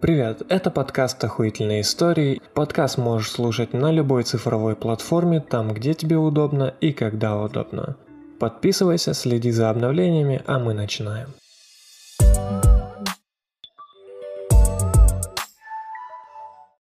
Привет, это подкаст «Охуительные истории». Подкаст можешь слушать на любой цифровой платформе, там, где тебе удобно и когда удобно. Подписывайся, следи за обновлениями, а мы начинаем.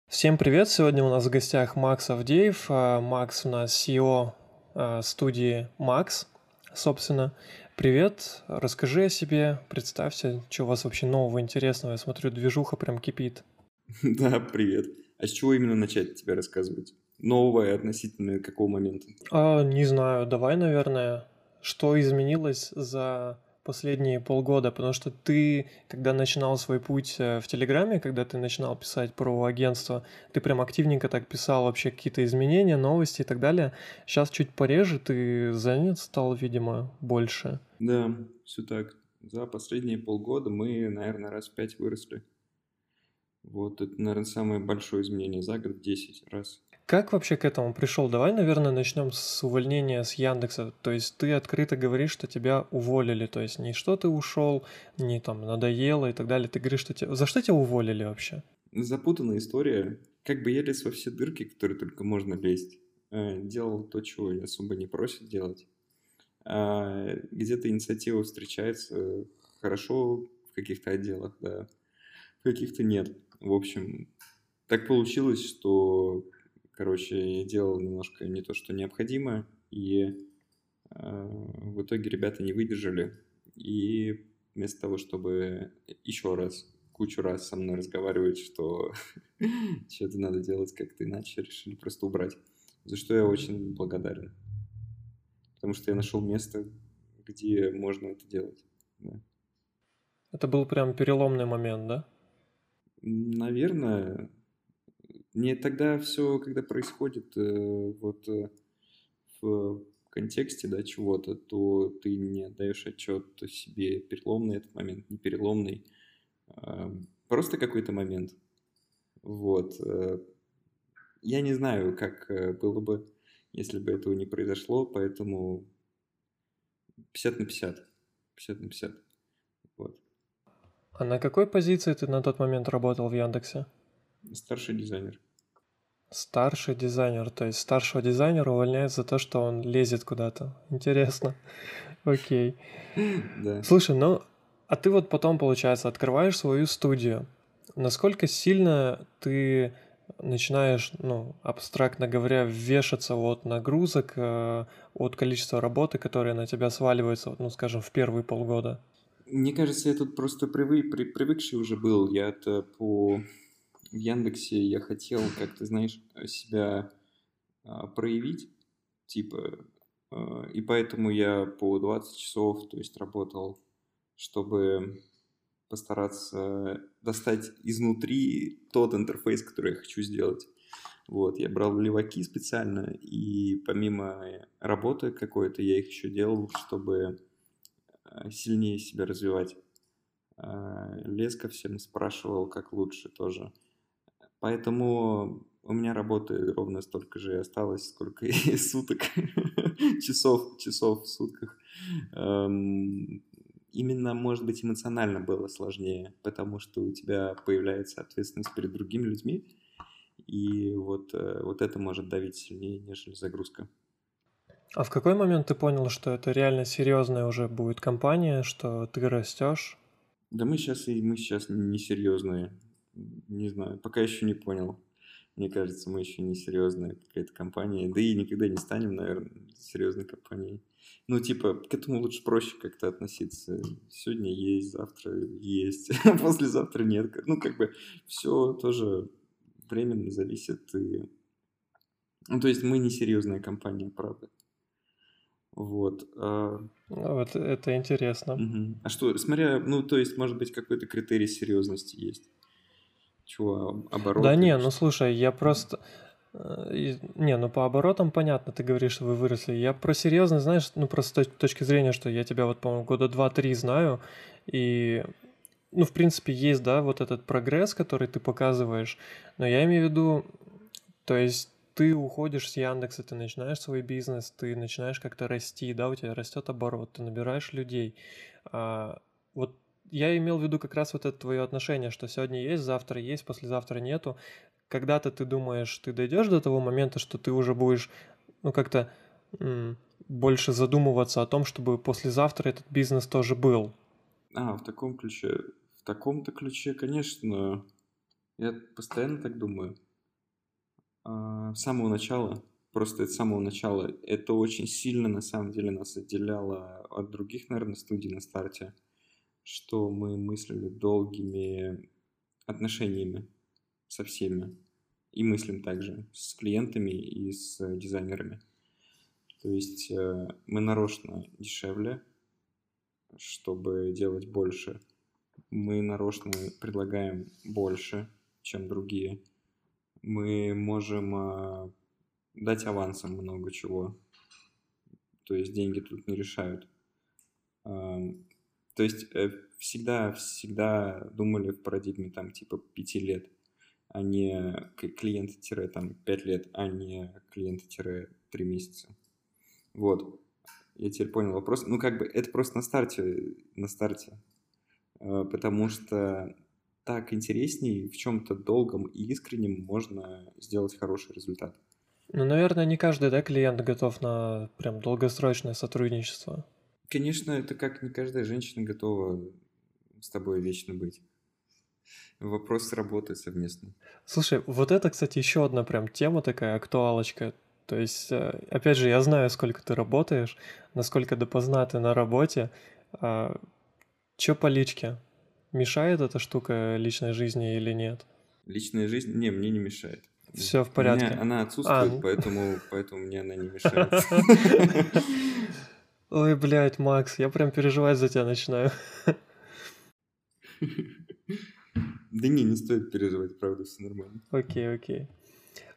Всем привет! Сегодня у нас в гостях Макс Авдеев. А, Макс у нас CEO а, студии Макс, собственно. Привет, расскажи о себе, представься, что у вас вообще нового интересного. Я смотрю, движуха прям кипит. Да, привет. А с чего именно начать тебе рассказывать? Новое относительно какого момента? А, не знаю, давай, наверное, что изменилось за последние полгода, потому что ты, когда начинал свой путь э, в Телеграме, когда ты начинал писать про агентство, ты прям активненько так писал вообще какие-то изменения, новости и так далее. Сейчас чуть пореже ты занят стал, видимо, больше. Да, все так. За последние полгода мы, наверное, раз в пять выросли. Вот это, наверное, самое большое изменение за год, 10 раз. Как вообще к этому пришел? Давай, наверное, начнем с увольнения с Яндекса. То есть ты открыто говоришь, что тебя уволили. То есть не что ты ушел, не там надоело и так далее. Ты говоришь, что тебя... За что тебя уволили вообще? Запутанная история. Как бы я лез во все дырки, которые только можно лезть. Э, делал то, чего особо не просят делать. А, где-то инициатива встречается хорошо в каких-то отделах, да, в каких-то нет. В общем, так получилось, что Короче, я делал немножко не то, что необходимо, и э, в итоге ребята не выдержали. И вместо того, чтобы еще раз, кучу раз со мной разговаривать, что что-то надо делать как-то иначе, решили просто убрать. За что я очень благодарен. Потому что я нашел место, где можно это делать. Да. Это был прям переломный момент, да? Наверное, не тогда все, когда происходит э, вот э, в контексте да, чего-то, то ты не отдаешь отчет себе, переломный этот момент, не переломный. Э, просто какой-то момент. Вот. Э, я не знаю, как было бы, если бы этого не произошло, поэтому 50 на 50. 50 на 50. Вот. А на какой позиции ты на тот момент работал в Яндексе? Старший дизайнер. Старший дизайнер, то есть старшего дизайнера увольняют за то, что он лезет куда-то. Интересно. Окей. Да. Слушай, ну, а ты вот потом, получается, открываешь свою студию. Насколько сильно ты начинаешь, ну, абстрактно говоря, вешаться от нагрузок, э, от количества работы, которые на тебя сваливаются, ну, скажем, в первые полгода? Мне кажется, я тут просто привык, при, привыкший уже был. Я это по в Яндексе я хотел, как ты знаешь, себя а, проявить, типа, а, и поэтому я по 20 часов, то есть работал, чтобы постараться достать изнутри тот интерфейс, который я хочу сделать. Вот, я брал леваки специально, и помимо работы какой-то, я их еще делал, чтобы а, сильнее себя развивать. Лес ко всем спрашивал, как лучше тоже. Поэтому у меня работы ровно столько же и осталось, сколько и суток, часов, часов в сутках. Эм, именно, может быть, эмоционально было сложнее, потому что у тебя появляется ответственность перед другими людьми, и вот, э, вот это может давить сильнее, нежели загрузка. А в какой момент ты понял, что это реально серьезная уже будет компания, что ты растешь? Да мы сейчас и мы сейчас несерьезные не знаю, пока еще не понял. Мне кажется, мы еще не серьезная какая-то компания, да и никогда не станем, наверное, серьезной компанией. Ну, типа, к этому лучше проще как-то относиться. Сегодня есть, завтра есть, а послезавтра нет. Ну, как бы все тоже временно зависит. И... Ну, то есть мы не серьезная компания, правда. Вот. А... Ну, вот это интересно. Угу. А что, смотря, ну, то есть, может быть, какой-то критерий серьезности есть. Чего, обороты? Да не, ну слушай, я просто... Э, не, ну по оборотам понятно, ты говоришь, что вы выросли. Я про серьезно, знаешь, ну просто с точки зрения, что я тебя вот, по-моему, года два-три знаю, и, ну, в принципе, есть, да, вот этот прогресс, который ты показываешь, но я имею в виду, то есть ты уходишь с Яндекса, ты начинаешь свой бизнес, ты начинаешь как-то расти, да, у тебя растет оборот, ты набираешь людей. А, вот я имел в виду как раз вот это твое отношение, что сегодня есть, завтра есть, послезавтра нету. Когда-то ты думаешь, ты дойдешь до того момента, что ты уже будешь, ну, как-то больше задумываться о том, чтобы послезавтра этот бизнес тоже был. А, в таком ключе. В таком-то ключе, конечно, я постоянно так думаю. А, с самого начала, просто с самого начала, это очень сильно на самом деле нас отделяло от других, наверное, студий на старте, что мы мыслили долгими отношениями со всеми. И мыслим также с клиентами и с дизайнерами. То есть э, мы нарочно дешевле, чтобы делать больше. Мы нарочно предлагаем больше, чем другие. Мы можем э, дать авансом много чего. То есть деньги тут не решают. То есть э, всегда, всегда думали в парадигме там типа пяти лет, а не клиент-там пять лет, а не клиент-три месяца. Вот. Я теперь понял вопрос. Ну, как бы, это просто на старте, на старте. Э, потому что так интересней в чем-то долгом и искреннем можно сделать хороший результат. Ну, наверное, не каждый, да, клиент готов на прям долгосрочное сотрудничество. Конечно, это как не каждая женщина готова с тобой вечно быть. Вопрос работы совместно. Слушай, вот это, кстати, еще одна прям тема такая, актуалочка. То есть, э, опять же, я знаю, сколько ты работаешь, насколько допоздна ты на работе. А, чё по личке? Мешает эта штука личной жизни или нет? Личная жизнь? Не, мне не мешает. Все в порядке. Меня она отсутствует, а, поэтому, поэтому мне она не мешает. Ой, блядь, Макс, я прям переживать за тебя начинаю. Да не, не стоит переживать, правда, все нормально. Окей, окей.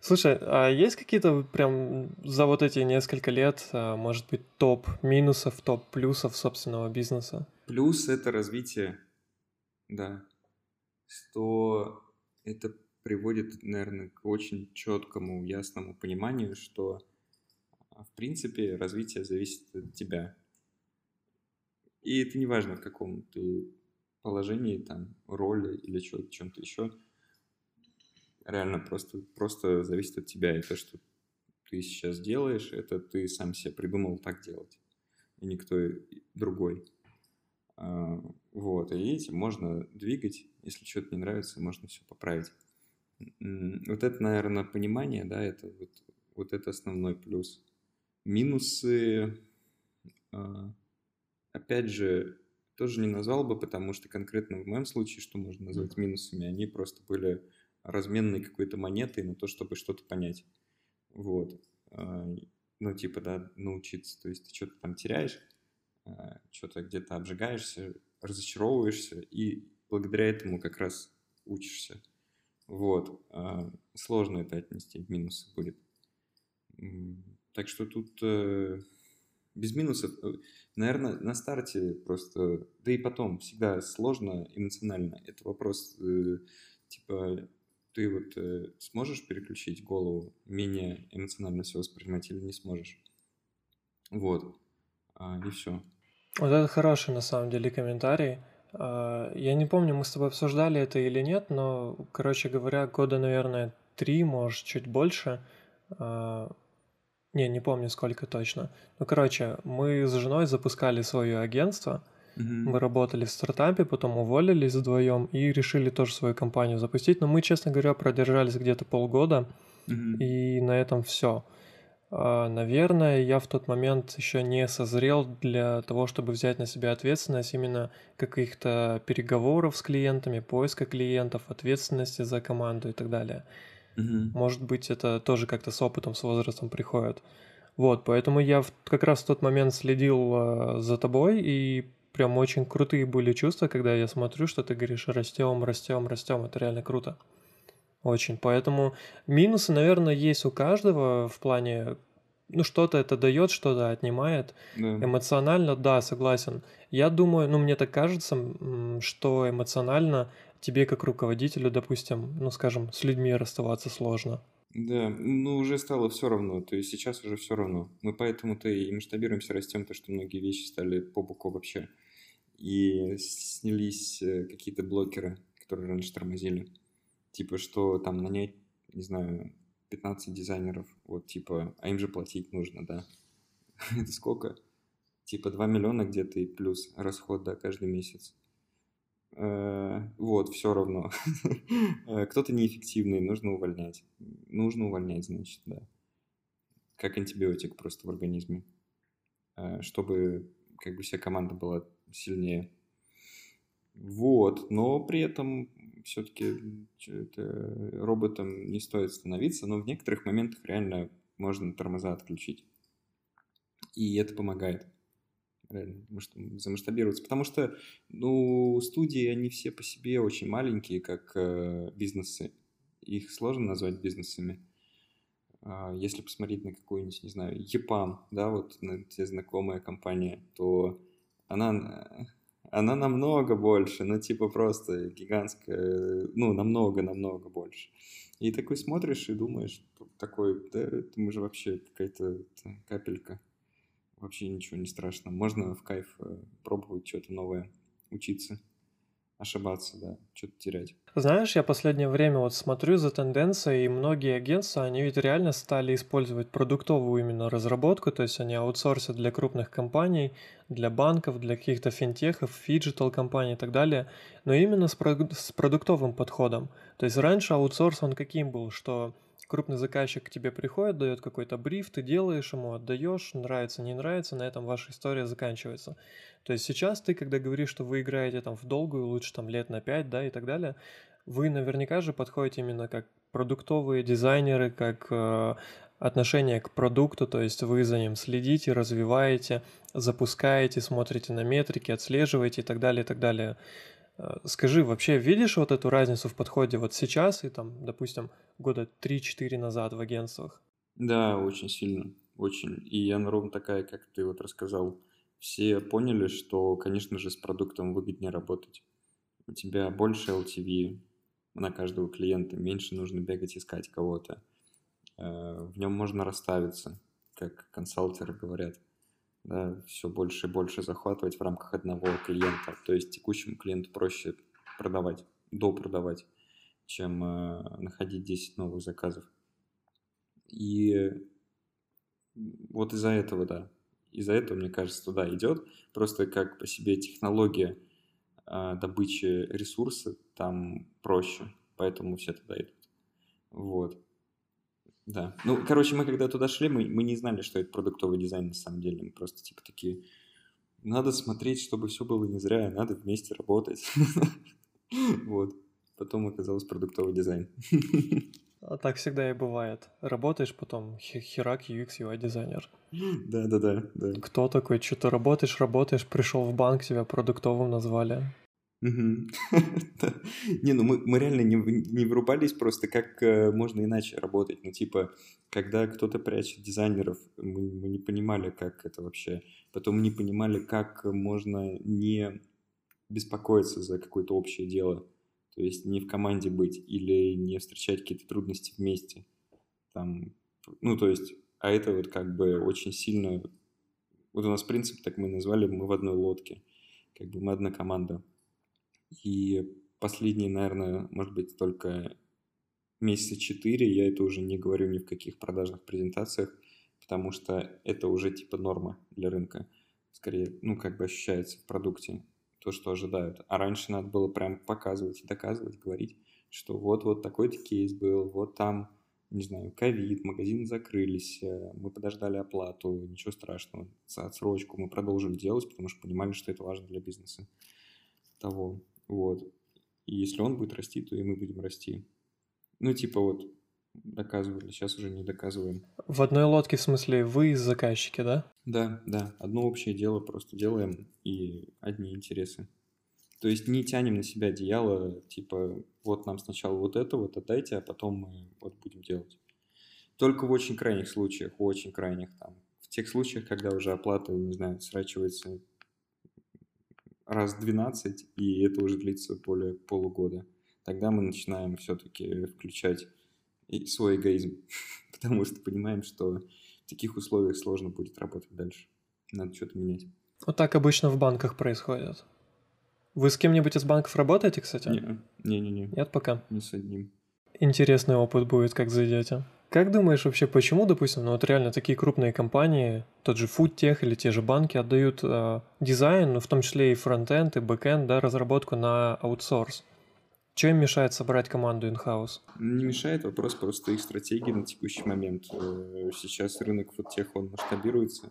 Слушай, а есть какие-то прям за вот эти несколько лет, а, может быть, топ минусов, топ плюсов собственного бизнеса? Плюс — это развитие, да. Что это приводит, наверное, к очень четкому, ясному пониманию, что, в принципе, развитие зависит от тебя. И это не важно, в каком ты положении, там, роли или чем-то еще – реально просто, просто зависит от тебя. И то, что ты сейчас делаешь, это ты сам себе придумал так делать, и никто другой. А, вот, и этим можно двигать, если что-то не нравится, можно все поправить. Вот это, наверное, понимание, да, это вот, вот это основной плюс. Минусы, а, опять же, тоже не назвал бы, потому что конкретно в моем случае, что можно назвать минусами, они просто были разменной какой-то монетой на то, чтобы что-то понять. Вот. А, ну, типа, да, научиться. То есть ты что-то там теряешь, а, что-то где-то обжигаешься, разочаровываешься, и благодаря этому как раз учишься. Вот. Сложно это отнести минусы будет. Так что тут э, без минусов, э, наверное, на старте просто, да и потом, всегда сложно эмоционально. Это вопрос, э, типа, ты вот э, сможешь переключить голову, менее эмоционально все воспринимать или не сможешь? Вот. А, и все. Вот это хороший на самом деле комментарий. А, я не помню, мы с тобой обсуждали это или нет, но, короче говоря, года, наверное, три, может, чуть больше. Не, не помню, сколько точно. Ну, короче, мы с женой запускали свое агентство – мы работали в стартапе, потом уволились вдвоем и решили тоже свою компанию запустить. Но мы, честно говоря, продержались где-то полгода, и на этом все. А, наверное, я в тот момент еще не созрел для того, чтобы взять на себя ответственность именно каких-то переговоров с клиентами, поиска клиентов, ответственности за команду и так далее. Может быть, это тоже как-то с опытом, с возрастом приходит. Вот, поэтому я как раз в тот момент следил э, за тобой и прям очень крутые были чувства, когда я смотрю, что ты говоришь, растем, растем, растем. Это реально круто. Очень. Поэтому минусы, наверное, есть у каждого в плане, ну, что-то это дает, что-то отнимает. Да. Эмоционально, да, согласен. Я думаю, ну, мне так кажется, что эмоционально тебе как руководителю, допустим, ну, скажем, с людьми расставаться сложно. Да, ну уже стало все равно, то есть сейчас уже все равно. Мы поэтому-то и масштабируемся, растем, то что многие вещи стали по боку вообще. и снялись э, какие-то блокеры, которые раньше тормозили. Типа, что там нанять, не знаю, 15 дизайнеров, вот, типа, а им же платить нужно, да. Это сколько? Типа 2 миллиона где-то и плюс расход, да, каждый месяц. Э, вот, все равно. Э, кто-то неэффективный, нужно увольнять. Нужно увольнять, значит, да. Как антибиотик просто в организме. Э, чтобы как бы вся команда была сильнее. Вот, но при этом все-таки роботом не стоит становиться, но в некоторых моментах реально можно тормоза отключить. И это помогает реально замасштабироваться. Потому что, ну, студии, они все по себе очень маленькие, как э, бизнесы. Их сложно назвать бизнесами. А если посмотреть на какую-нибудь, не знаю, EPAM, да, вот на те знакомая компания, то она, она намного больше, ну, типа просто гигантская, ну, намного-намного больше. И такой смотришь и думаешь, такой, да, это мы же вообще какая-то капелька вообще ничего не страшно. Можно в кайф э, пробовать что-то новое, учиться, ошибаться, да, что-то терять. Знаешь, я последнее время вот смотрю за тенденцией, и многие агентства, они ведь реально стали использовать продуктовую именно разработку, то есть они аутсорсят для крупных компаний, для банков, для каких-то финтехов, digital компаний и так далее, но именно с, проду- с продуктовым подходом. То есть раньше аутсорс, он каким был, что крупный заказчик к тебе приходит, дает какой-то бриф, ты делаешь ему, отдаешь, нравится, не нравится, на этом ваша история заканчивается. То есть сейчас ты, когда говоришь, что вы играете там в долгую, лучше там лет на 5, да, и так далее, вы наверняка же подходите именно как продуктовые дизайнеры, как э, отношение к продукту, то есть вы за ним следите, развиваете, запускаете, смотрите на метрики, отслеживаете и так далее, и так далее. Э, скажи, вообще видишь вот эту разницу в подходе вот сейчас и там, допустим, года 3-4 назад в агентствах? Да, очень сильно, очень. И она ровно такая, как ты вот рассказал. Все поняли, что, конечно же, с продуктом выгоднее работать. У тебя больше LTV на каждого клиента, меньше нужно бегать искать кого-то. Э, в нем можно расставиться, как консалтеры говорят да, все больше и больше захватывать в рамках одного клиента. То есть текущему клиенту проще продавать, допродавать, чем э, находить 10 новых заказов. И вот из-за этого, да, из-за этого, мне кажется, туда идет. Просто как по себе технология э, добычи ресурса там проще, поэтому все туда идут. Вот. Да. Ну, короче, мы когда туда шли, мы, мы не знали, что это продуктовый дизайн на самом деле. Мы просто типа такие, надо смотреть, чтобы все было не зря, надо вместе работать. Вот. Потом оказалось продуктовый дизайн. А так всегда и бывает. Работаешь, потом херак UX UI дизайнер. Да, да, да, да. Кто такой? Что ты работаешь, работаешь, пришел в банк, тебя продуктовым назвали. Не, ну мы, реально не, врубались просто, как э, можно иначе работать. Ну, типа, когда кто-то прячет дизайнеров, мы не понимали, как это вообще. Потом не понимали, как можно не беспокоиться за какое-то общее дело. То есть не в команде быть или не встречать какие-то трудности вместе. Там, ну, то есть, а это вот как бы очень сильно... Вот у нас принцип, так мы назвали, мы в одной лодке. Как бы мы одна команда. И последние, наверное, может быть, только месяца четыре, я это уже не говорю ни в каких продажных презентациях, потому что это уже типа норма для рынка. Скорее, ну, как бы ощущается в продукте то, что ожидают. А раньше надо было прям показывать, доказывать, говорить, что вот-вот такой-то кейс был, вот там, не знаю, ковид, магазины закрылись, э, мы подождали оплату, ничего страшного, отсрочку мы продолжили делать, потому что понимали, что это важно для бизнеса того. Вот. И если он будет расти, то и мы будем расти. Ну, типа вот, доказывали, сейчас уже не доказываем. В одной лодке, в смысле, вы заказчики, да? Да, да. Одно общее дело просто делаем и одни интересы. То есть не тянем на себя одеяло, типа, вот нам сначала вот это вот отдайте, а потом мы вот будем делать. Только в очень крайних случаях, очень крайних там. В тех случаях, когда уже оплата, не знаю, срачивается раз 12, и это уже длится более полугода, тогда мы начинаем все-таки включать свой эгоизм, потому что понимаем, что в таких условиях сложно будет работать дальше. Надо что-то менять. Вот так обычно в банках происходит. Вы с кем-нибудь из банков работаете, кстати? Не-не-не. Нет пока? Не с одним. Интересный опыт будет, как зайдете. Как думаешь вообще, почему, допустим, ну вот реально такие крупные компании, тот же FoodTech или те же банки отдают э, дизайн, ну в том числе и фронтенд, и бэкенд, да, разработку на аутсорс? Им мешает собрать команду in-house? Не мешает, вопрос просто их стратегии на текущий момент. Э, сейчас рынок FoodTech, он масштабируется,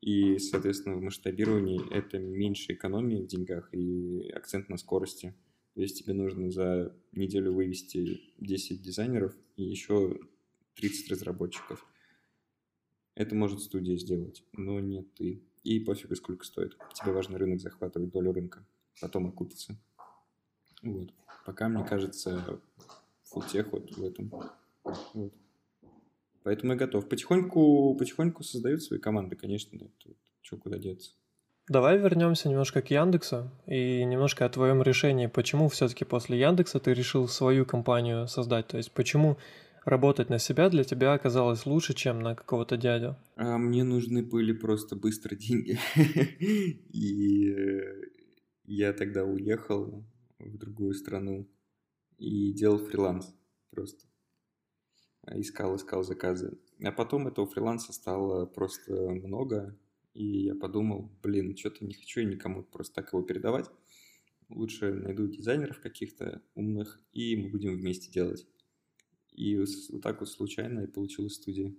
и, соответственно, в масштабировании это меньше экономии в деньгах и акцент на скорости. То есть тебе нужно за неделю вывести 10 дизайнеров и еще 30 разработчиков. Это может студия сделать, но не ты. И пофигу, сколько стоит. Тебе важно рынок захватывать, долю рынка. Потом окупится. Вот. Пока, мне кажется, футех вот в этом. Вот. Поэтому я готов. Потихоньку, потихоньку создают свои команды, конечно. Да. Что куда деться. Давай вернемся немножко к Яндексу и немножко о твоем решении. Почему все-таки после Яндекса ты решил свою компанию создать? То есть почему работать на себя для тебя оказалось лучше, чем на какого-то дядю? А мне нужны были просто быстро деньги. И э, я тогда уехал в другую страну и делал фриланс просто. Искал, искал заказы. А потом этого фриланса стало просто много, и я подумал, блин, что-то не хочу я никому просто так его передавать. Лучше найду дизайнеров каких-то умных, и мы будем вместе делать. И вот так вот случайно и получилась студия.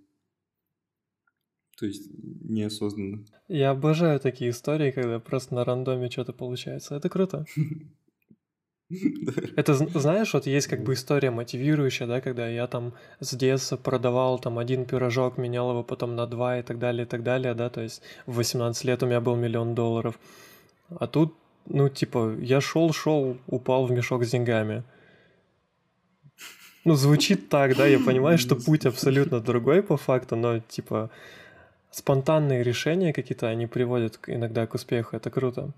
То есть неосознанно. Я обожаю такие истории, когда просто на рандоме что-то получается. Это круто. Это, знаешь, вот есть как бы история мотивирующая, да, когда я там с детства продавал там один пирожок, менял его потом на два и так далее, и так далее, да, то есть в 18 лет у меня был миллион долларов. А тут, ну, типа, я шел, шел, упал в мешок с деньгами. Ну, звучит так, да, я понимаю, что путь абсолютно другой по факту, но, типа, спонтанные решения какие-то, они приводят иногда к успеху, это круто.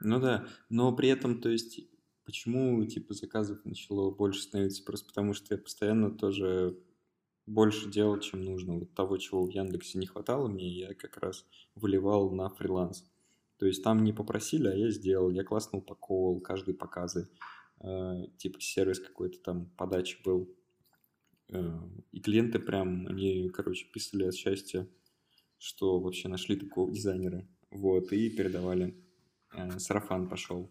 Ну да, но при этом, то есть, почему, типа, заказов начало больше становиться? Просто потому, что я постоянно тоже больше делал, чем нужно. Вот того, чего в Яндексе не хватало мне, я как раз выливал на фриланс. То есть там не попросили, а я сделал. Я классно упаковывал каждый показы. Э, типа сервис какой-то там подачи был. Э, и клиенты прям, они, короче, писали от счастья, что вообще нашли такого дизайнера. Вот, и передавали. Э, сарафан пошел.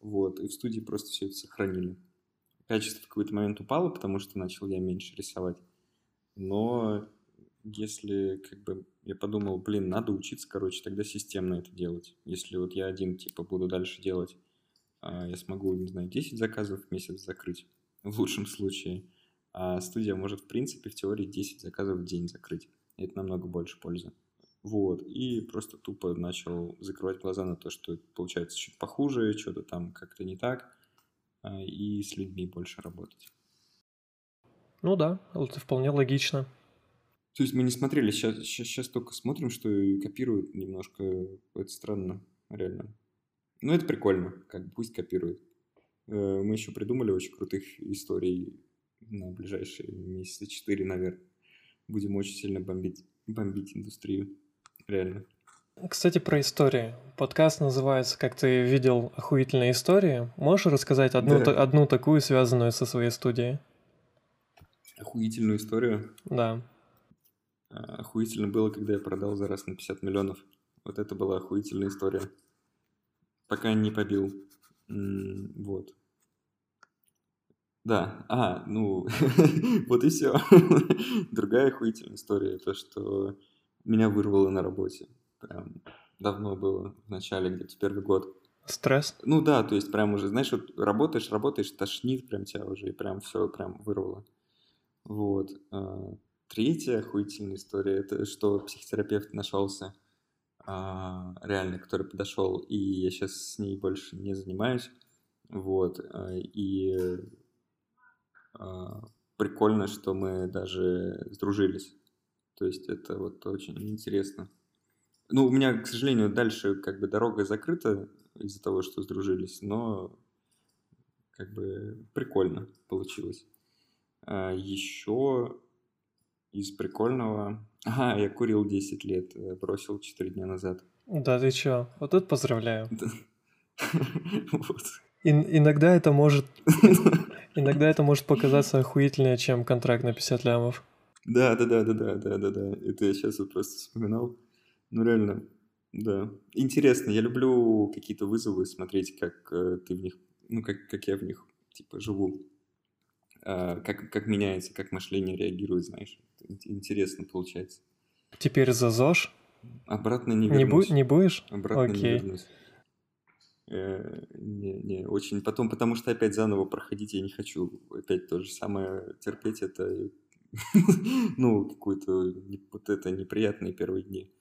Вот, и в студии просто все это сохранили. Качество в какой-то момент упало, потому что начал я меньше рисовать. Но если как бы я подумал, блин, надо учиться, короче, тогда системно это делать. Если вот я один, типа, буду дальше делать я смогу, не знаю, 10 заказов в месяц закрыть, в лучшем случае. А студия может, в принципе, в теории 10 заказов в день закрыть. Это намного больше пользы. Вот, и просто тупо начал закрывать глаза на то, что получается чуть похуже, что-то там как-то не так, а, и с людьми больше работать. Ну да, это вполне логично. То есть мы не смотрели, сейчас, сейчас, сейчас только смотрим, что копируют немножко, это странно, реально. Ну, это прикольно, как пусть копируют. Э, мы еще придумали очень крутых историй на ближайшие месяца четыре, наверное. Будем очень сильно бомбить, бомбить индустрию. Реально. Кстати, про истории. Подкаст называется «Как ты видел охуительные истории». Можешь рассказать одну, да. та, одну такую, связанную со своей студией? Охуительную историю? Да. А, охуительно было, когда я продал за раз на 50 миллионов. Вот это была охуительная история пока не побил. Вот. Да, а, ну, вот и все. Другая охуительная история, то, что меня вырвало на работе. Прям давно было, в начале, где-то первый год. Стресс? Ну да, то есть прям уже, знаешь, вот работаешь, работаешь, тошнит прям тебя уже, и прям все прям вырвало. Вот. А, третья охуительная история, это что психотерапевт нашелся реально, который подошел, и я сейчас с ней больше не занимаюсь. Вот. А, и а, прикольно, что мы даже сдружились. То есть это вот очень интересно. Ну, у меня, к сожалению, дальше как бы дорога закрыта из-за того, что сдружились, но как бы прикольно получилось. А еще из прикольного Ага, я курил 10 лет, э, бросил 4 дня назад. Да ты чё? Вот тут поздравляю. Иногда это может... Иногда это может показаться охуительнее, чем контракт на 50 лямов. Да, да, да, да, да, да, да, да. Это я сейчас вот просто вспоминал. Ну, реально, да. Интересно, я люблю какие-то вызовы, смотреть, как э, ты в них, ну, как, как я в них, типа, живу. Э, как, как меняется, как мышление реагирует, знаешь. Интересно получается. Теперь за ЗОЖ? Обратно не вернусь. Не, бу- не будешь? Обратно Окей. не вернусь. Э, не, не, очень. Потом, потому что опять заново проходить я не хочу. Опять то же самое терпеть это, ну, какую-то вот это неприятные первые дни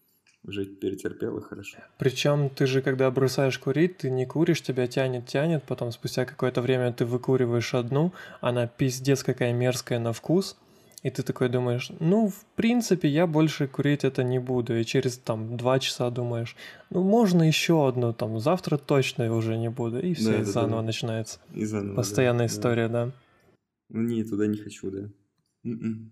уже перетерпела хорошо. Причем ты же, когда бросаешь курить, ты не куришь, тебя тянет, тянет, потом спустя какое-то время ты выкуриваешь одну, она пиздец какая мерзкая на вкус, и ты такой думаешь, ну, в принципе, я больше курить это не буду. И через там два часа думаешь, ну, можно еще одну, там, завтра точно уже не буду. И все, да, и да, заново да. начинается. И заново, Постоянная да, история, да. да. Ну, не, туда не хочу, да. М-м,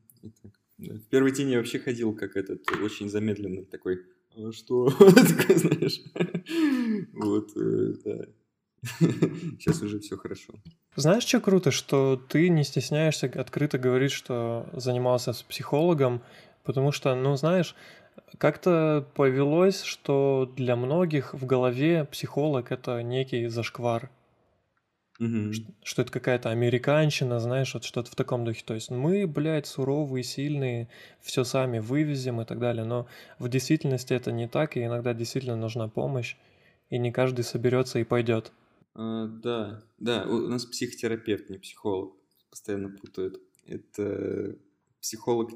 да. В первый день я вообще ходил как этот, очень замедленный такой а что, знаешь, вот, э, да. Сейчас уже все хорошо. Знаешь, что круто, что ты не стесняешься открыто говорить, что занимался с психологом, потому что, ну, знаешь, как-то повелось, что для многих в голове психолог это некий зашквар. Угу. Что, что это какая-то американщина, знаешь, вот что-то в таком духе. То есть мы, блядь, суровые, сильные, все сами вывезем и так далее. Но в действительности это не так, и иногда действительно нужна помощь, и не каждый соберется и пойдет. А, да, да, у нас психотерапевт, не психолог. Постоянно путают. Это психолог,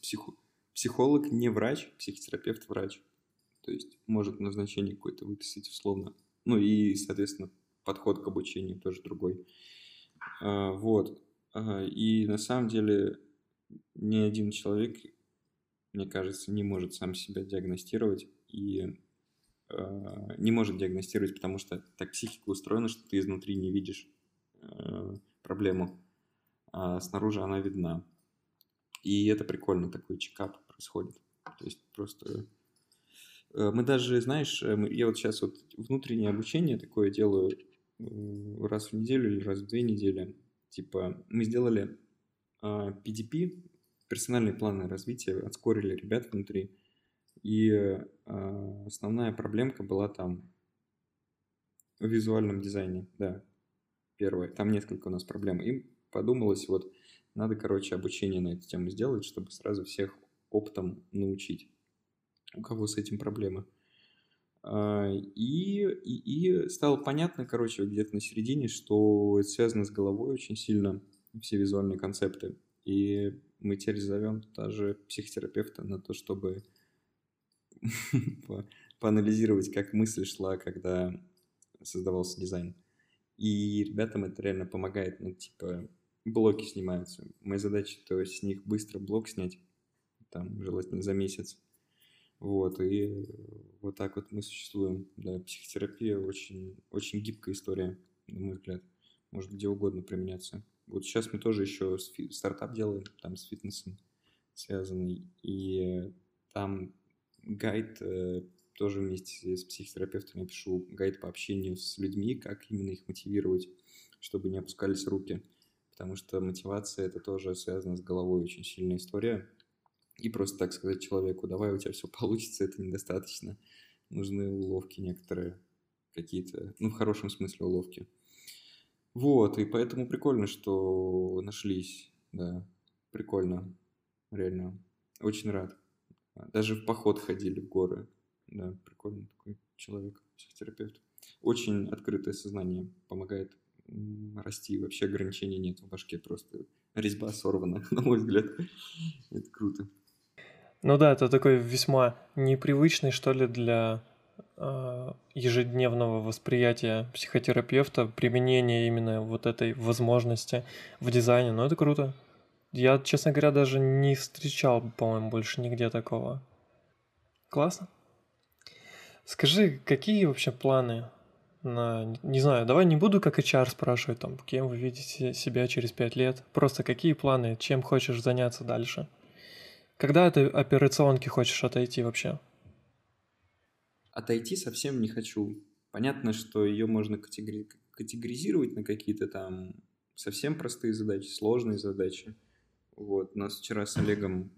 психо, психолог не врач, психотерапевт врач. То есть может назначение какое-то выписать условно. Ну и, соответственно, подход к обучению тоже другой. А, вот. И на самом деле ни один человек, мне кажется, не может сам себя диагностировать и а, не может диагностировать, потому что так психика устроена, что ты изнутри не видишь а, проблему, а снаружи она видна. И это прикольно, такой чекап происходит. То есть просто... Мы даже, знаешь, я вот сейчас вот внутреннее обучение такое делаю, раз в неделю или раз в две недели. Типа, мы сделали PDP, персональные планы развития, отскорили ребят внутри. И а, основная проблемка была там в визуальном дизайне, да, первое. Там несколько у нас проблем. И подумалось, вот, надо, короче, обучение на эту тему сделать, чтобы сразу всех оптом научить. У кого с этим проблемы? А, и, и, и стало понятно, короче, где-то на середине, что это связано с головой очень сильно, все визуальные концепты. И мы теперь зовем даже психотерапевта на то, чтобы поанализировать, как мысль шла, когда создавался дизайн. И ребятам это реально помогает, ну, типа, блоки снимаются. Моя задача, то с них быстро блок снять, там, желательно за месяц, вот, и вот так вот мы существуем. Да, психотерапия очень, очень гибкая история, на мой взгляд. Может где угодно применяться. Вот сейчас мы тоже еще стартап делаем, там с фитнесом связанный. И там гайд э, тоже вместе с психотерапевтом я пишу гайд по общению с людьми, как именно их мотивировать, чтобы не опускались руки. Потому что мотивация это тоже связано с головой очень сильная история и просто так сказать человеку, давай у тебя все получится, это недостаточно. Нужны уловки некоторые, какие-то, ну, в хорошем смысле уловки. Вот, и поэтому прикольно, что нашлись, да, прикольно, реально, очень рад. Даже в поход ходили в горы, да, прикольно такой человек, психотерапевт. Очень открытое сознание помогает расти, вообще ограничений нет в башке, просто резьба сорвана, на мой взгляд. Это круто. Ну да, это такой весьма непривычный, что ли, для э, ежедневного восприятия психотерапевта, применение именно вот этой возможности в дизайне. Ну это круто. Я, честно говоря, даже не встречал, по-моему, больше нигде такого. Классно. Скажи, какие вообще планы на... Не знаю, давай не буду как HR спрашивать, там, кем вы видите себя через пять лет. Просто какие планы, чем хочешь заняться дальше? Когда от операционки хочешь отойти вообще? Отойти совсем не хочу. Понятно, что ее можно категори- категоризировать на какие-то там совсем простые задачи, сложные задачи. Вот. У нас вчера с Олегом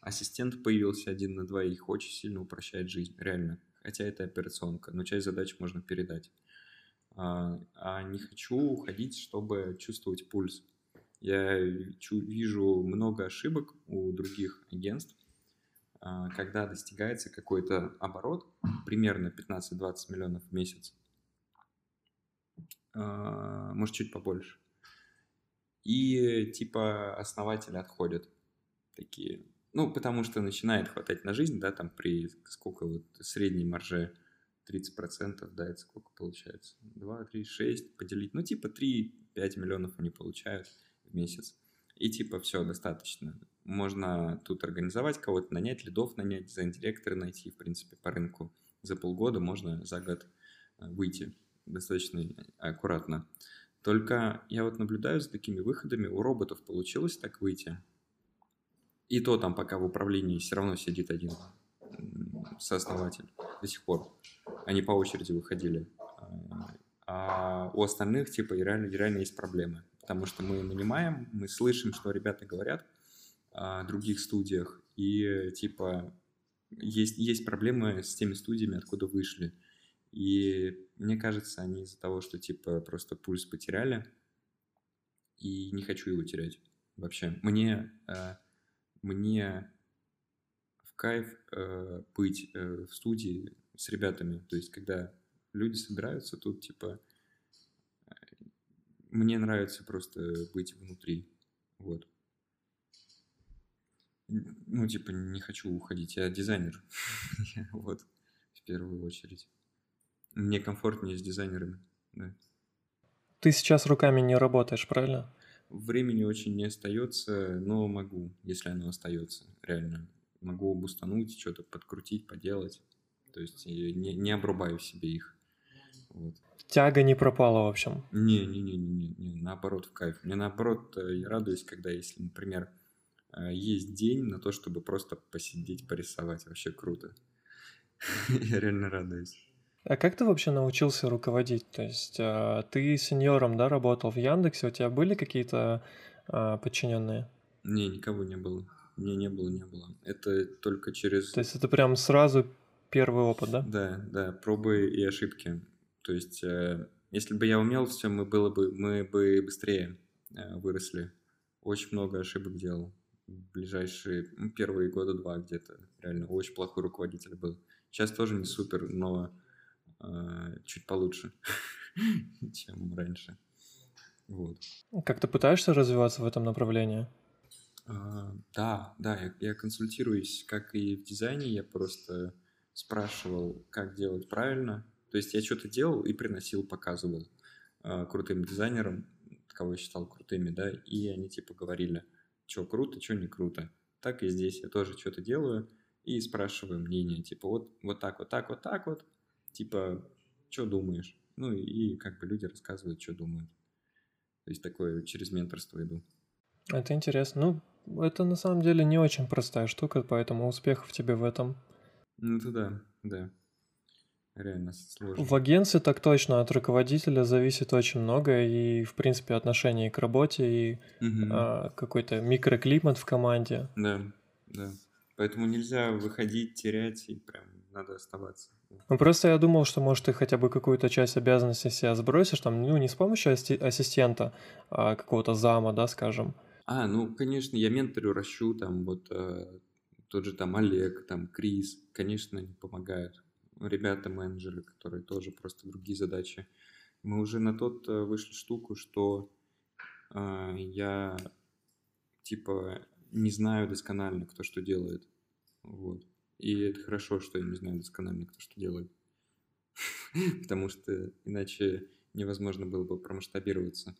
ассистент появился один на двоих, очень сильно упрощает жизнь, реально. Хотя это операционка, но часть задач можно передать. А, а не хочу уходить, чтобы чувствовать пульс. Я вижу много ошибок у других агентств, а, когда достигается какой-то оборот, примерно 15-20 миллионов в месяц, а, может, чуть побольше. И типа основатели отходят такие. Ну, потому что начинает хватать на жизнь, да, там при сколько вот средней марже 30%, да, это сколько получается? 2, 3, 6 поделить, ну, типа 3-5 миллионов они получают в месяц. И типа все, достаточно. Можно тут организовать кого-то, нанять, лидов нанять, дизайн-директора найти, в принципе, по рынку. За полгода можно за год э, выйти достаточно аккуратно. Только я вот наблюдаю за такими выходами, у роботов получилось так выйти. И то там пока в управлении все равно сидит один сооснователь до сих пор. Они по очереди выходили. А, а у остальных типа реально, реально есть проблемы. Потому что мы нанимаем, мы слышим, что ребята говорят, о других студиях, и типа есть, есть проблемы с теми студиями, откуда вышли. И мне кажется, они из-за того, что типа просто пульс потеряли, и не хочу его терять вообще. Мне, э, мне в кайф э, быть э, в студии с ребятами. То есть, когда люди собираются, тут типа мне нравится просто быть внутри. Вот ну, типа, не хочу уходить, я дизайнер. вот, в первую очередь. Мне комфортнее с дизайнерами, да. Ты сейчас руками не работаешь, правильно? Времени очень не остается, но могу, если оно остается, реально. Могу обустануть, что-то подкрутить, поделать. То есть не, не обрубаю себе их. Вот. Тяга не пропала, в общем. Не-не-не, не, наоборот, в кайф. Мне наоборот, э, я радуюсь, когда, если, например, а, есть день на то, чтобы просто посидеть, порисовать. Вообще круто. Я реально радуюсь. А как ты вообще научился руководить? То есть а, ты сеньором, да, работал в Яндексе, у тебя были какие-то а, подчиненные? Не, никого не было. Не, не было, не было. Это только через... То есть это прям сразу первый опыт, да? Да, да, пробы и ошибки. То есть э, если бы я умел все, мы, было бы, мы бы быстрее э, выросли. Очень много ошибок делал ближайшие ну, первые года два где-то. Реально очень плохой руководитель был. Сейчас тоже не супер, но чуть получше, чем раньше. Вот. Как ты пытаешься развиваться в этом направлении? Uh, да, да, я, я консультируюсь, как и в дизайне, я просто спрашивал, как делать правильно. То есть я что-то делал и приносил, показывал uh, крутым дизайнерам, кого я считал крутыми, да, и они типа говорили, что круто, что не круто. Так и здесь я тоже что-то делаю и спрашиваю мнение, типа вот, вот так, вот так, вот так вот, типа, что думаешь? Ну и как бы люди рассказывают, что думают. То есть такое через менторство иду. Это интересно. Ну, это на самом деле не очень простая штука, поэтому успехов тебе в этом. Ну, это да, да реально сложно. В агентстве так точно от руководителя зависит очень много, и, в принципе, отношение к работе, и угу. а, какой-то микроклимат в команде. Да, да. Поэтому нельзя выходить, терять, и прям надо оставаться. Ну, просто я думал, что, может, ты хотя бы какую-то часть обязанностей себя сбросишь, там, ну, не с помощью ассистента, а какого-то зама, да, скажем. А, ну, конечно, я менторю ращу, там, вот э, тот же там Олег, там, Крис, конечно, они помогают ребята-менеджеры, которые тоже просто другие задачи. Мы уже на тот э, вышли штуку, что э, я типа не знаю досконально, кто что делает. Вот. И это хорошо, что я не знаю досконально, кто что делает. Потому что иначе невозможно было бы промасштабироваться.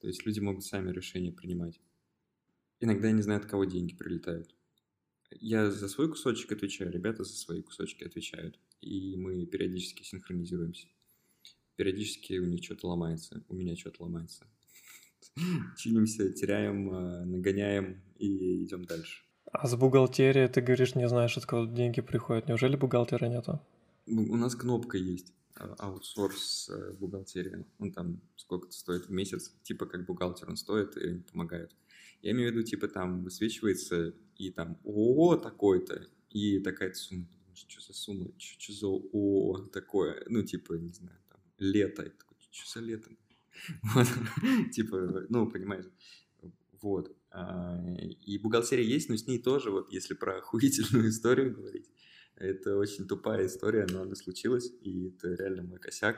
То есть люди могут сами решения принимать. Иногда я не знаю, от кого деньги прилетают. Я за свой кусочек отвечаю, ребята за свои кусочки отвечают и мы периодически синхронизируемся. Периодически у них что-то ломается, у меня что-то ломается. Чинимся, теряем, а, нагоняем и идем дальше. А с бухгалтерией ты говоришь, не знаешь, откуда деньги приходят. Неужели бухгалтера нету? У нас кнопка есть аутсорс э, бухгалтерии. Он там сколько-то стоит в месяц, типа как бухгалтер он стоит и помогает. Я имею в виду, типа там высвечивается и там ООО такой-то, и такая-то сумма. Что за сумма? Что за ООО такое? Ну, типа, не знаю, там, лето. Что за лето? Типа, ну, понимаешь. Вот. А, и бухгалтерия есть, но с ней тоже, вот если про охуительную историю говорить, это очень тупая история, но она случилась, и это реально мой косяк.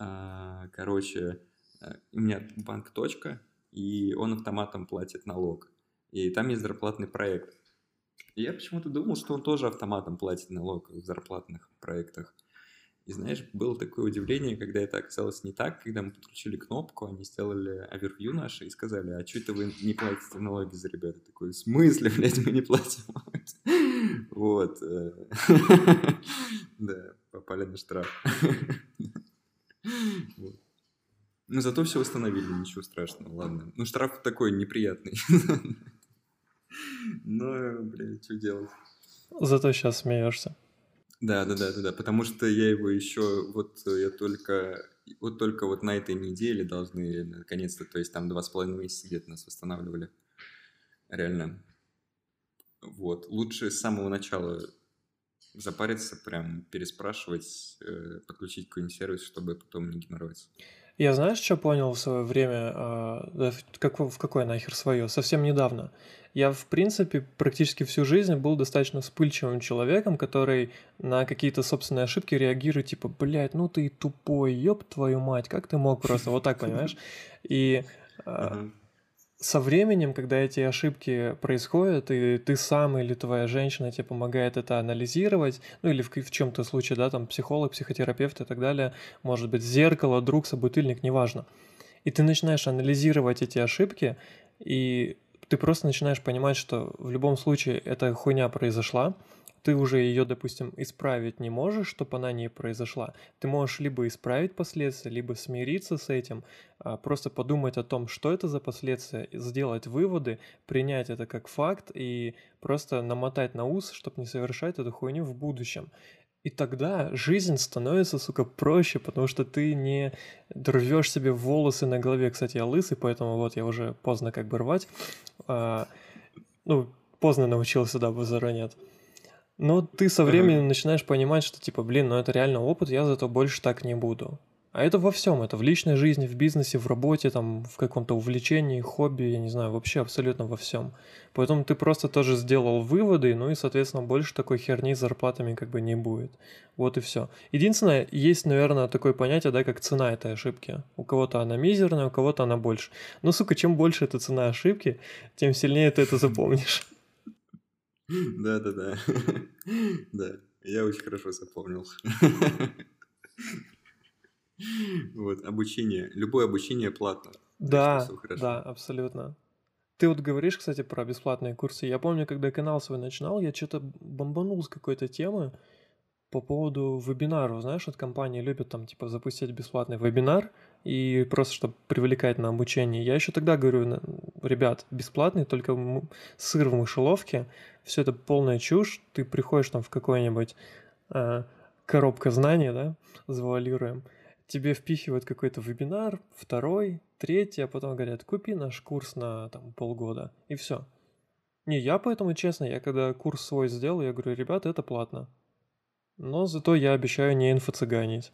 А, короче, э, у меня банк точка, и он автоматом платит налог. И там есть зарплатный проект. Я почему-то думал, что он тоже автоматом платит налог в зарплатных проектах. И знаешь, было такое удивление, когда это оказалось не так, когда мы подключили кнопку, они сделали овервью наши и сказали, а что это вы не платите налоги за ребята? Такой, в смысле, блядь, мы не платим? Вот. Э, да, попали на штраф. Ну, зато все восстановили, ничего страшного, ладно. Ну, штраф такой неприятный. Но, блядь, что делать? Зато сейчас смеешься. Да, да, да, да, да, потому что я его еще, вот э, я только, вот только вот на этой неделе должны, наконец-то, то есть там два с половиной месяца где-то нас восстанавливали. Реально. Вот. Лучше с самого начала запариться, прям переспрашивать, э, подключить какой-нибудь сервис, чтобы потом не геморроиться. Я знаешь, что понял в свое время, э, как, в какое нахер свое, совсем недавно. Я, в принципе, практически всю жизнь был достаточно вспыльчивым человеком, который на какие-то собственные ошибки реагирует, типа, блядь, ну ты тупой, ёб твою мать, как ты мог просто, вот так, понимаешь? И э, со временем, когда эти ошибки происходят, и ты сам или твоя женщина тебе помогает это анализировать, ну или в, в чем-то случае, да, там психолог, психотерапевт и так далее, может быть, зеркало, друг, собутыльник, неважно. И ты начинаешь анализировать эти ошибки, и ты просто начинаешь понимать, что в любом случае эта хуйня произошла, ты уже ее, допустим, исправить не можешь, чтобы она не произошла. Ты можешь либо исправить последствия, либо смириться с этим, а, просто подумать о том, что это за последствия, сделать выводы, принять это как факт и просто намотать на ус, чтобы не совершать эту хуйню в будущем. И тогда жизнь становится, сука, проще, потому что ты не рвешь себе волосы на голове. Кстати, я лысый, поэтому вот я уже поздно как бы рвать. А, ну, поздно научился, да, заранее. Но ты со временем начинаешь понимать, что типа, блин, ну это реально опыт, я зато больше так не буду. А это во всем, это в личной жизни, в бизнесе, в работе, там, в каком-то увлечении, хобби, я не знаю, вообще абсолютно во всем. Поэтому ты просто тоже сделал выводы, ну и, соответственно, больше такой херни с зарплатами как бы не будет. Вот и все. Единственное, есть, наверное, такое понятие, да, как цена этой ошибки. У кого-то она мизерная, у кого-то она больше. Но, сука, чем больше эта цена ошибки, тем сильнее ты это запомнишь. Да-да-да. Да, я очень хорошо запомнил. Вот, обучение. Любое обучение платно. Да, да, абсолютно. Ты вот говоришь, кстати, про бесплатные курсы. Я помню, когда канал свой начинал, я что-то бомбанул с какой-то темы по поводу вебинаров. Знаешь, вот компании любят там, типа, запустить бесплатный вебинар и просто, чтобы привлекать на обучение. Я еще тогда говорю, ребят, бесплатный, только сыр в мышеловке, все это полная чушь. Ты приходишь там в какой-нибудь э, коробка знаний, да, завуалируем, тебе впихивают какой-то вебинар, второй, третий, а потом говорят, купи наш курс на там, полгода, и все. Не, я поэтому, честно, я когда курс свой сделал, я говорю, ребята, это платно. Но зато я обещаю не инфо-цыганить.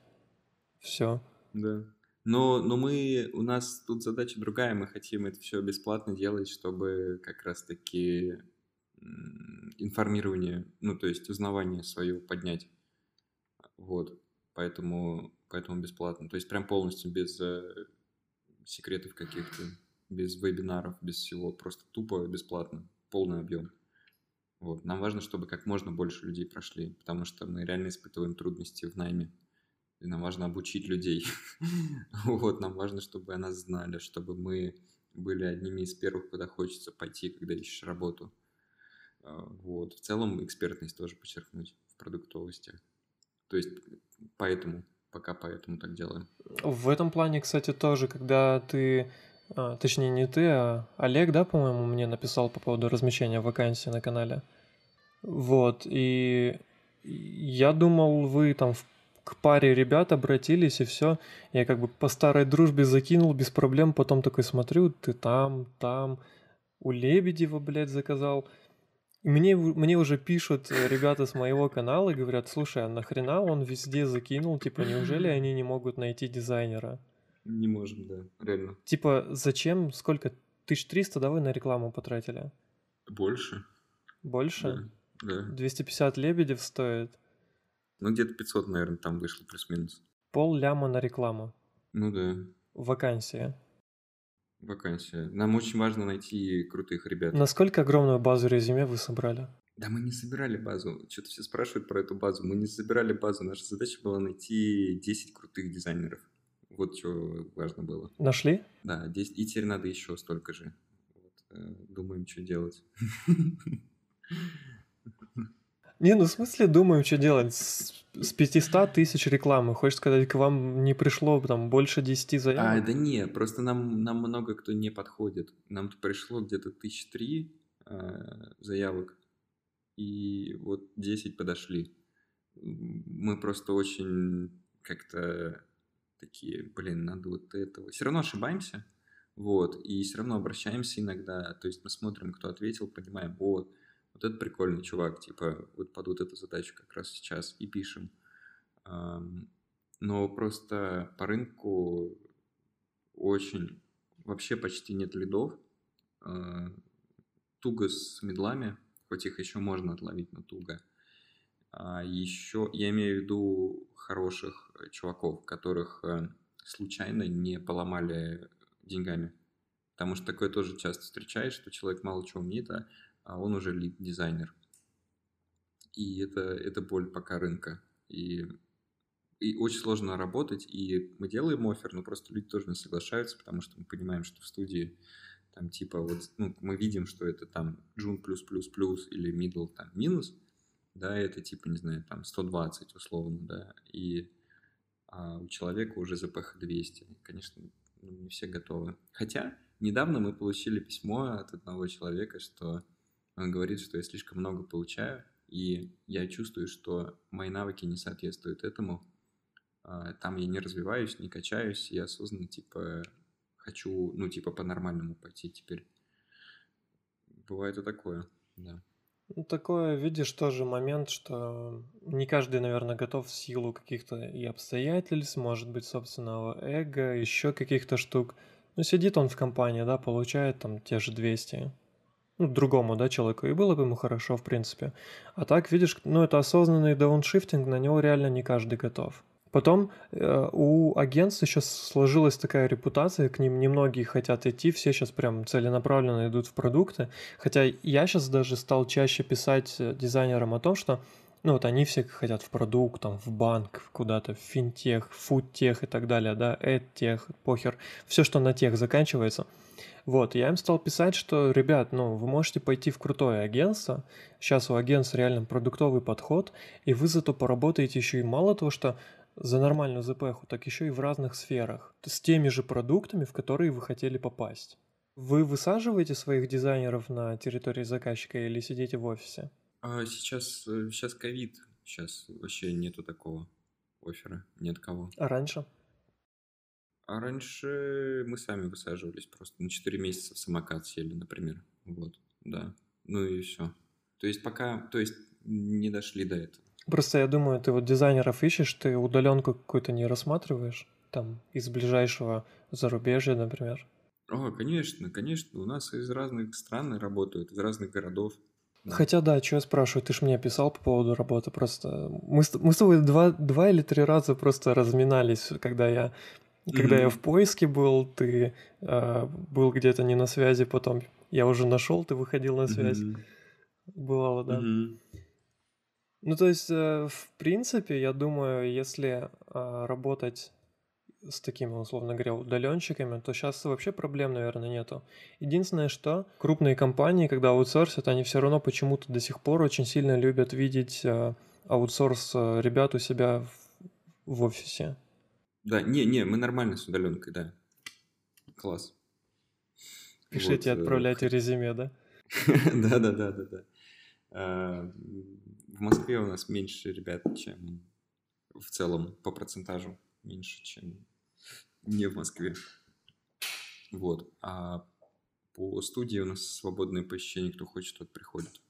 Все. Да. Но, но мы, у нас тут задача другая, мы хотим это все бесплатно делать, чтобы как раз-таки информирование, ну, то есть узнавание свое поднять. Вот. Поэтому поэтому бесплатно. То есть прям полностью без э, секретов каких-то, без вебинаров, без всего, просто тупо бесплатно, полный объем. Вот. Нам важно, чтобы как можно больше людей прошли, потому что мы реально испытываем трудности в найме. И нам важно обучить людей. вот, нам важно, чтобы о нас знали, чтобы мы были одними из первых, куда хочется пойти, когда ищешь работу. А, вот. В целом экспертность тоже подчеркнуть в продуктовости. То есть поэтому пока поэтому так делаем. В этом плане, кстати, тоже, когда ты, а, точнее не ты, а Олег, да, по-моему, мне написал по поводу размещения вакансий на канале. Вот, и я думал, вы там в к паре ребят обратились, и все. Я как бы по старой дружбе закинул без проблем, потом такой смотрю, ты там, там, у Лебедева, блядь, заказал. Мне, мне уже пишут э, ребята с моего канала и говорят, слушай, а нахрена он везде закинул? Типа, неужели они не могут найти дизайнера? Не можем, да, реально. Типа, зачем, сколько, 1300, да, вы на рекламу потратили? Больше. Больше? Да. да. 250 лебедев стоит? Ну, где-то 500, наверное, там вышло плюс-минус. Пол ляма на рекламу. Ну да. Вакансия. Вакансия. Нам очень важно найти крутых ребят. Насколько огромную базу резюме вы собрали? Да мы не собирали базу. Что-то все спрашивают про эту базу. Мы не собирали базу. Наша задача была найти 10 крутых дизайнеров. Вот что важно было. Нашли? Да, 10. И теперь надо еще столько же. Вот, э, думаем, что делать. Не, ну в смысле думаем, что делать? С, с 500 тысяч рекламы. Хочешь сказать, к вам не пришло там больше 10 заявок? А, да не, просто нам, нам много кто не подходит. Нам пришло где-то тысяч три э, заявок, и вот 10 подошли. Мы просто очень как-то такие, блин, надо вот этого. Все равно ошибаемся, вот, и все равно обращаемся иногда. То есть мы смотрим, кто ответил, понимаем, вот, вот это прикольный чувак, типа, вот под вот эту задачу как раз сейчас и пишем. Но просто по рынку очень, вообще почти нет лидов. А, туго с медлами, хоть их еще можно отловить, но туго. А еще, я имею в виду хороших чуваков, которых э, случайно не поломали деньгами. Потому что такое тоже часто встречаешь, что человек мало чего умеет, а а он уже лид-дизайнер. И это, это боль пока рынка. И, и очень сложно работать, и мы делаем офер, но просто люди тоже не соглашаются, потому что мы понимаем, что в студии там типа вот, ну, мы видим, что это там джун плюс плюс плюс или middle там минус, да, это типа, не знаю, там 120 условно, да, и а у человека уже ЗПХ 200. Конечно, ну, не все готовы. Хотя недавно мы получили письмо от одного человека, что он говорит, что я слишком много получаю, и я чувствую, что мои навыки не соответствуют этому. А, там я не развиваюсь, не качаюсь, я осознанно, типа, хочу, ну, типа, по-нормальному пойти теперь. Бывает и такое, да. Ну, такое, видишь, тоже момент, что не каждый, наверное, готов в силу каких-то и обстоятельств, может быть, собственного эго, еще каких-то штук. Ну, сидит он в компании, да, получает там те же 200 ну, другому, да, человеку, и было бы ему хорошо, в принципе. А так, видишь, ну, это осознанный дауншифтинг, на него реально не каждый готов. Потом э, у агентств еще сложилась такая репутация, к ним немногие хотят идти, все сейчас прям целенаправленно идут в продукты. Хотя я сейчас даже стал чаще писать э, дизайнерам о том, что ну вот они все хотят в продукт, там, в банк, куда-то, в финтех, фудтех и так далее, да, эдтех, похер, все, что на тех заканчивается – вот, я им стал писать, что, ребят, ну, вы можете пойти в крутое агентство, сейчас у агентства реально продуктовый подход, и вы зато поработаете еще и мало того, что за нормальную ЗПХу, так еще и в разных сферах, с теми же продуктами, в которые вы хотели попасть. Вы высаживаете своих дизайнеров на территории заказчика или сидите в офисе? А сейчас, э, сейчас ковид, сейчас вообще нету такого оффера, нет кого. А раньше? А раньше мы сами высаживались, просто на 4 месяца в самокат сели, например. Вот, да. Ну и все. То есть пока, то есть не дошли до этого. Просто я думаю, ты вот дизайнеров ищешь, ты удаленку какую-то не рассматриваешь, там, из ближайшего зарубежья, например. О, конечно, конечно. У нас из разных стран работают, из разных городов. Да. Хотя да, что я спрашиваю, ты же мне писал по поводу работы, просто мы, мы с тобой два, два или три раза просто разминались, когда я когда mm-hmm. я в поиске был, ты э, был где-то не на связи, потом я уже нашел, ты выходил на связь. Mm-hmm. Бывало, да. Mm-hmm. Ну, то есть, э, в принципе, я думаю, если э, работать с такими, условно говоря, удаленщиками, то сейчас вообще проблем, наверное, нету. Единственное, что крупные компании, когда аутсорсят, они все равно почему-то до сих пор очень сильно любят видеть э, аутсорс э, ребят у себя в, офисе. Да, не, не, мы нормально с удаленкой, да. Класс. Пишите, вот, отправляйте резюме, да? Да, да, да, да, да. Москве у нас меньше ребят, чем в целом по процентажу меньше, чем не в Москве. Вот. А по студии у нас свободное посещение, кто хочет, тот приходит.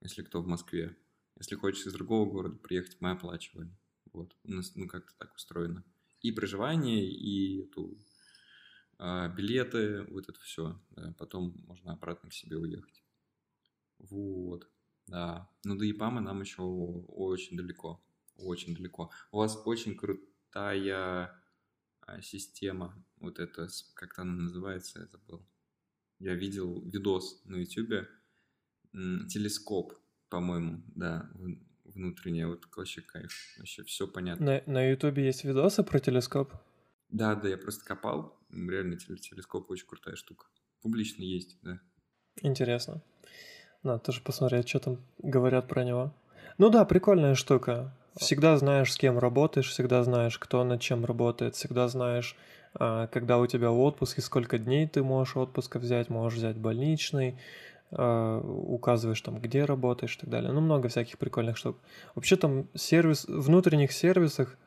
Если кто в Москве. Если хочешь из другого города приехать, мы оплачиваем. Вот. У нас, ну, как-то так устроено. И проживание, и эту, а, билеты, вот это все. Да. Потом можно обратно к себе уехать. Вот. Да. Ну, до Ипама нам еще очень далеко. Очень далеко. У вас очень крутая а, система. Вот это, как-то она называется, я забыл. Я видел видос на YouTube. Телескоп, по-моему, да, внутренняя. Вот вообще кайф. Вообще все понятно. На, YouTube есть видосы про телескоп? Да, да, я просто копал. Реально телескоп очень крутая штука. Публично есть, да. Интересно. Надо тоже посмотреть, что там говорят про него. Ну да, прикольная штука. Всегда знаешь, с кем работаешь, всегда знаешь, кто над чем работает, всегда знаешь, а, когда у тебя отпуск и сколько дней ты можешь отпуска взять, можешь взять больничный, а, указываешь там, где работаешь и так далее. Ну, много всяких прикольных штук. Вообще там сервис, внутренних сервисах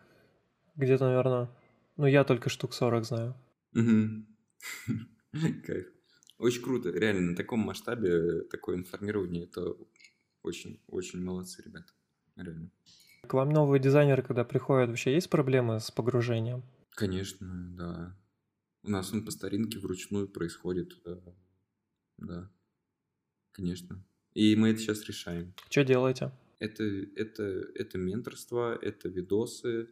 где-то, наверное, ну, я только штук 40 знаю. Кайф. Очень круто. Реально, на таком масштабе такое информирование, это очень-очень молодцы, ребята. Реально. К вам новые дизайнеры, когда приходят, вообще есть проблемы с погружением? Конечно, да. У нас он по старинке вручную происходит. Да. да. Конечно. И мы это сейчас решаем. Что делаете? Это, это, это менторство, это видосы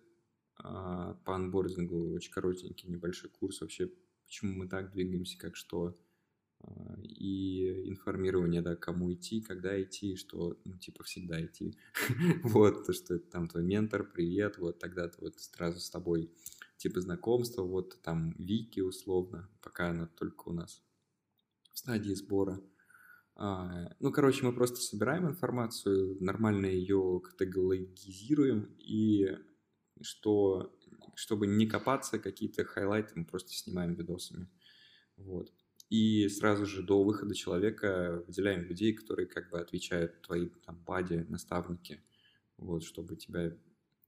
а, по анбордингу, очень коротенький небольшой курс вообще, почему мы так двигаемся, как что и информирование, да, кому идти, когда идти, что, ну, типа, всегда идти. вот, то, что это там твой ментор, привет, вот тогда-то вот сразу с тобой, типа, знакомство, вот там Вики условно, пока она только у нас в стадии сбора. А, ну, короче, мы просто собираем информацию, нормально ее категоризируем, и что, чтобы не копаться, какие-то хайлайты мы просто снимаем видосами. Вот и сразу же до выхода человека выделяем людей, которые как бы отвечают твои там бади, наставники, вот, чтобы тебя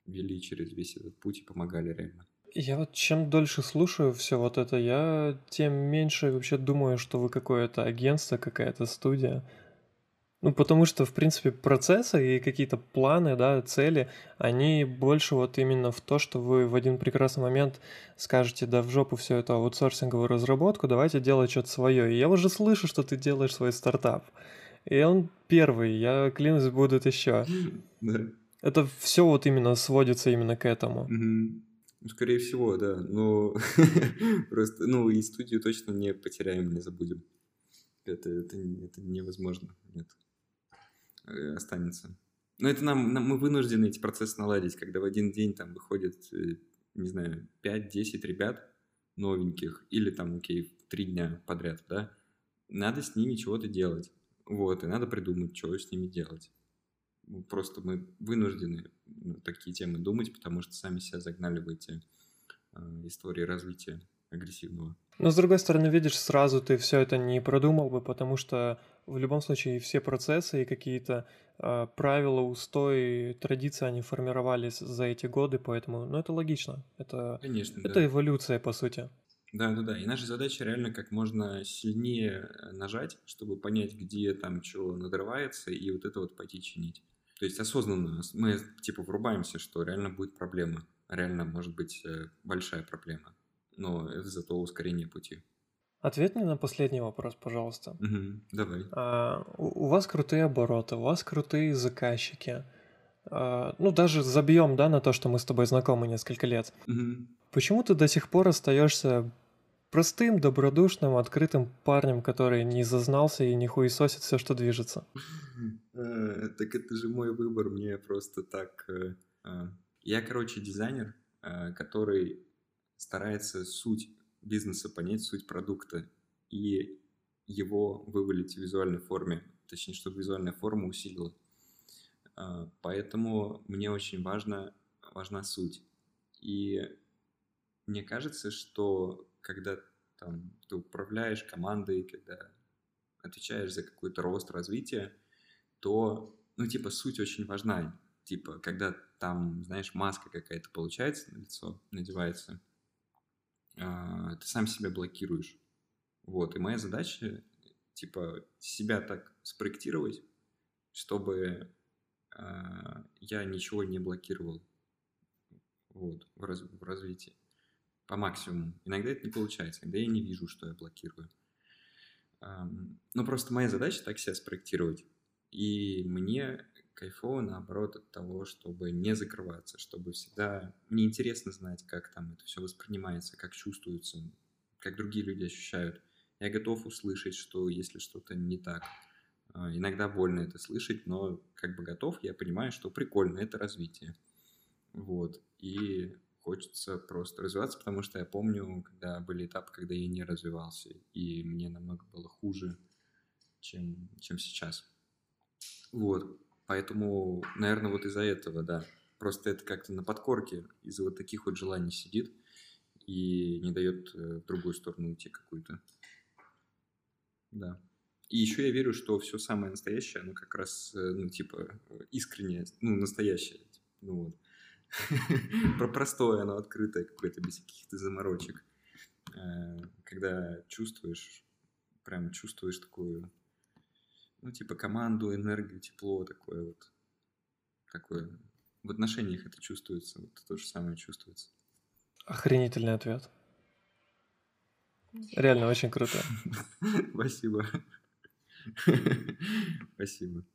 вели через весь этот путь и помогали реально. Я вот чем дольше слушаю все вот это, я тем меньше вообще думаю, что вы какое-то агентство, какая-то студия. Ну, потому что, в принципе, процессы и какие-то планы, да, цели, они больше вот именно в то, что вы в один прекрасный момент скажете, да в жопу всю эту аутсорсинговую разработку, давайте делать что-то свое. И я уже слышу, что ты делаешь свой стартап. И он первый, я клянусь, будет еще. Это все вот именно сводится именно к этому. Скорее всего, да. Но просто, ну, и студию точно не потеряем, не забудем. Это, это, это невозможно, нет. Э, останется. Но это нам, нам, мы вынуждены эти процессы наладить, когда в один день там выходит, э, не знаю, 5-10 ребят новеньких, или там, окей, три дня подряд, да, надо с ними чего-то делать. Вот, и надо придумать, что с ними делать. Просто мы вынуждены ну, такие темы думать, потому что сами себя загнали в эти э, истории развития агрессивного. Но с другой стороны, видишь, сразу ты все это не продумал бы, потому что в любом случае все процессы и какие-то э, правила, устои, традиции, они формировались за эти годы, поэтому, ну, это логично. Это, Конечно, это да. эволюция, по сути. Да, да, да. И наша задача реально как можно сильнее э, нажать, чтобы понять, где там что надрывается, и вот это вот пойти чинить. То есть осознанно мы типа врубаемся, что реально будет проблема. Реально может быть э, большая проблема. Но это зато ускорение пути. Ответь мне на последний вопрос, пожалуйста. Угу, давай. А, у, у вас крутые обороты, у вас крутые заказчики. А, ну, даже забьем, да, на то, что мы с тобой знакомы несколько лет. Угу. Почему ты до сих пор остаешься простым, добродушным, открытым парнем, который не зазнался и не хуесосит все, что движется? Э, так это же мой выбор, мне просто так... Э, а. Я, короче, дизайнер, э, который старается суть бизнеса понять суть продукта и его вывалить в визуальной форме, точнее, чтобы визуальная форма усилила. А, поэтому мне очень важно, важна суть. И мне кажется, что когда там, ты управляешь командой, когда отвечаешь за какой-то рост, развитие, то, ну, типа, суть очень важна. Типа, когда там, знаешь, маска какая-то получается на лицо, надевается, а, ты сам себя блокируешь. Вот, и моя задача, типа, себя так спроектировать, чтобы а, я ничего не блокировал вот, в, раз, в развитии по максимуму. Иногда это не получается, иногда я не вижу, что я блокирую. Ну, просто моя задача так себя спроектировать. И мне кайфово, наоборот, от того, чтобы не закрываться, чтобы всегда... Мне интересно знать, как там это все воспринимается, как чувствуется, как другие люди ощущают. Я готов услышать, что если что-то не так. А, иногда больно это слышать, но как бы готов, я понимаю, что прикольно, это развитие. Вот. И хочется просто развиваться, потому что я помню, когда были этапы, когда я не развивался, и мне намного было хуже, чем, чем сейчас. Вот. Поэтому, наверное, вот из-за этого, да. Просто это как-то на подкорке из-за вот таких вот желаний сидит и не дает э, в другую сторону уйти какую-то. Да. И еще я верю, что все самое настоящее, оно как раз, э, ну, типа, искреннее, ну, настоящее. Ну, вот. Про простое, оно открытое какое-то, без каких-то заморочек. Э, когда чувствуешь, прям чувствуешь такую, ну, типа команду, энергию, тепло такое вот. Такое. В отношениях это чувствуется, вот то же самое чувствуется. Охренительный ответ. Реально очень круто. Спасибо. Спасибо.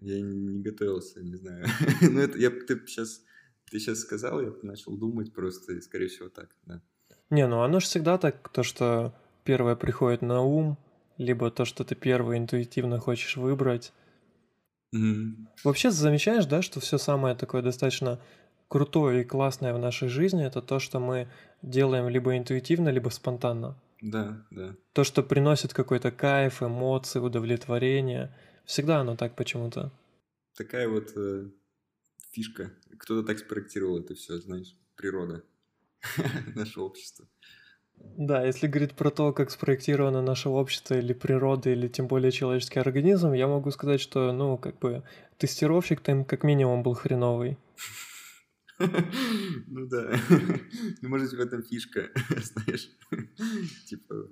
Я не готовился, не знаю. ну, это я, ты сейчас ты сейчас сказал, я начал думать просто, и, скорее всего, так, да. Не, ну оно же всегда так, то, что первое приходит на ум, либо то, что ты первое интуитивно хочешь выбрать. Mm-hmm. Вообще замечаешь, да, что все самое такое достаточно крутое и классное в нашей жизни, это то, что мы делаем либо интуитивно, либо спонтанно. Да, да. То, что приносит какой-то кайф, эмоции, удовлетворение – Всегда оно так почему-то. Такая вот э, фишка. Кто-то так спроектировал это все, знаешь, природа, наше общество. Да, если говорить про то, как спроектировано наше общество или природа, или тем более человеческий организм, я могу сказать, что, ну, как бы, тестировщик там как минимум был хреновый. Ну да. Ну, может, в этом фишка, знаешь. Типа,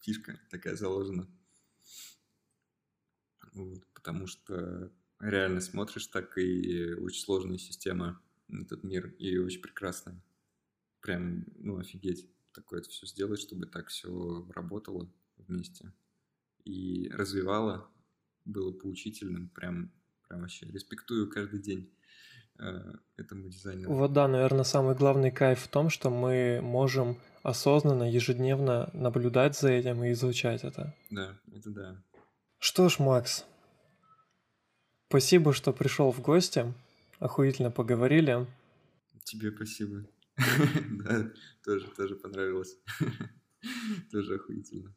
фишка такая заложена. Потому что реально смотришь, так и очень сложная система этот мир, и очень прекрасная. Прям, ну, офигеть, такое это все сделать, чтобы так все работало вместе. И развивало, было поучительным, прям, прям вообще респектую каждый день э, этому дизайнеру. Вот да, наверное, самый главный кайф в том, что мы можем осознанно, ежедневно наблюдать за этим и изучать это. Да, это да. Что ж, Макс, спасибо, что пришел в гости. Охуительно поговорили. Тебе спасибо. Да, тоже, тоже понравилось. Тоже охуительно.